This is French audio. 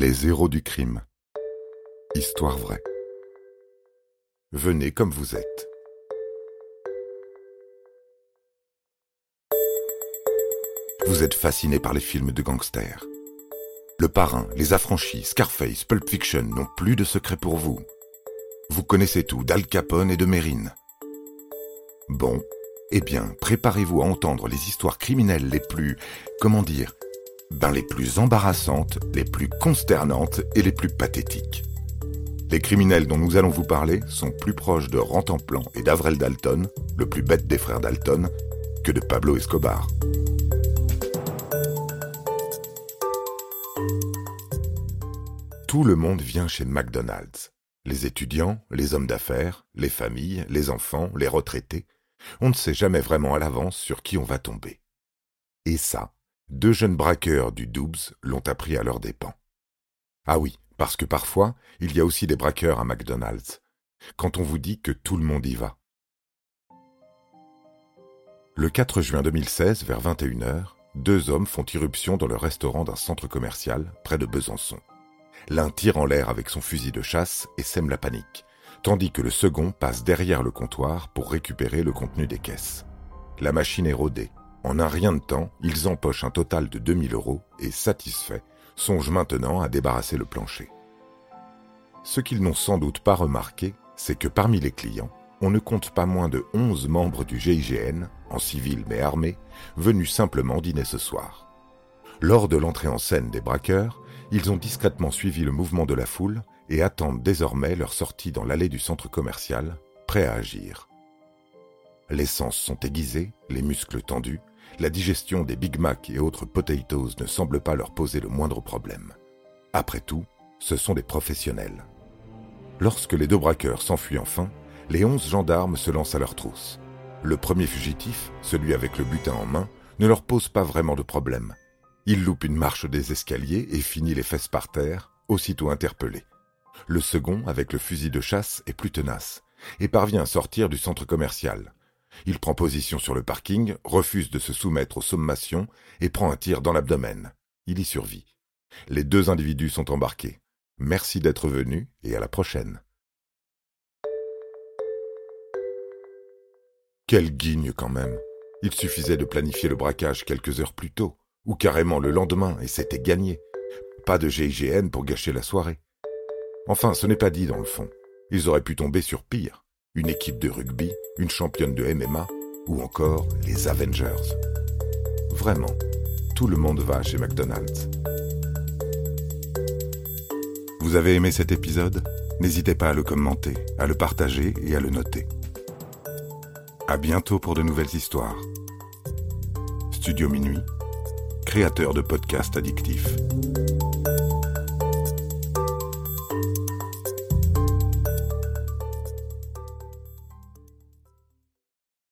Les héros du crime. Histoire vraie. Venez comme vous êtes. Vous êtes fasciné par les films de gangsters. Le Parrain, Les Affranchis, Scarface, Pulp Fiction n'ont plus de secret pour vous. Vous connaissez tout d'Al Capone et de Mérine. Bon, eh bien, préparez-vous à entendre les histoires criminelles les plus, comment dire, ben les plus embarrassantes, les plus consternantes et les plus pathétiques. Les criminels dont nous allons vous parler sont plus proches de Rantanplan et d'Avrel Dalton, le plus bête des frères Dalton, que de Pablo Escobar. Tout le monde vient chez McDonald's. Les étudiants, les hommes d'affaires, les familles, les enfants, les retraités. On ne sait jamais vraiment à l'avance sur qui on va tomber. Et ça, deux jeunes braqueurs du Doubs l'ont appris à leurs dépens. Ah oui, parce que parfois, il y a aussi des braqueurs à McDonald's, quand on vous dit que tout le monde y va. Le 4 juin 2016, vers 21h, deux hommes font irruption dans le restaurant d'un centre commercial près de Besançon. L'un tire en l'air avec son fusil de chasse et sème la panique, tandis que le second passe derrière le comptoir pour récupérer le contenu des caisses. La machine est rodée. En un rien de temps, ils empochent un total de 2000 euros et, satisfaits, songe maintenant à débarrasser le plancher. Ce qu'ils n'ont sans doute pas remarqué, c'est que parmi les clients, on ne compte pas moins de 11 membres du GIGN, en civil mais armés, venus simplement dîner ce soir. Lors de l'entrée en scène des braqueurs, ils ont discrètement suivi le mouvement de la foule et attendent désormais leur sortie dans l'allée du centre commercial, prêts à agir. Les sens sont aiguisés, les muscles tendus, la digestion des Big Mac et autres potatoes ne semble pas leur poser le moindre problème. Après tout, ce sont des professionnels. Lorsque les deux braqueurs s'enfuient enfin, les onze gendarmes se lancent à leur trousse. Le premier fugitif, celui avec le butin en main, ne leur pose pas vraiment de problème. Il loupe une marche des escaliers et finit les fesses par terre, aussitôt interpellé. Le second, avec le fusil de chasse, est plus tenace et parvient à sortir du centre commercial. Il prend position sur le parking, refuse de se soumettre aux sommations et prend un tir dans l'abdomen. Il y survit. Les deux individus sont embarqués. Merci d'être venus et à la prochaine. Quelle guigne quand même. Il suffisait de planifier le braquage quelques heures plus tôt, ou carrément le lendemain, et c'était gagné. Pas de GIGN pour gâcher la soirée. Enfin, ce n'est pas dit dans le fond. Ils auraient pu tomber sur pire une équipe de rugby, une championne de MMA ou encore les Avengers. Vraiment, tout le monde va chez McDonald's. Vous avez aimé cet épisode? N'hésitez pas à le commenter, à le partager et à le noter. À bientôt pour de nouvelles histoires. Studio Minuit, créateur de podcasts addictifs.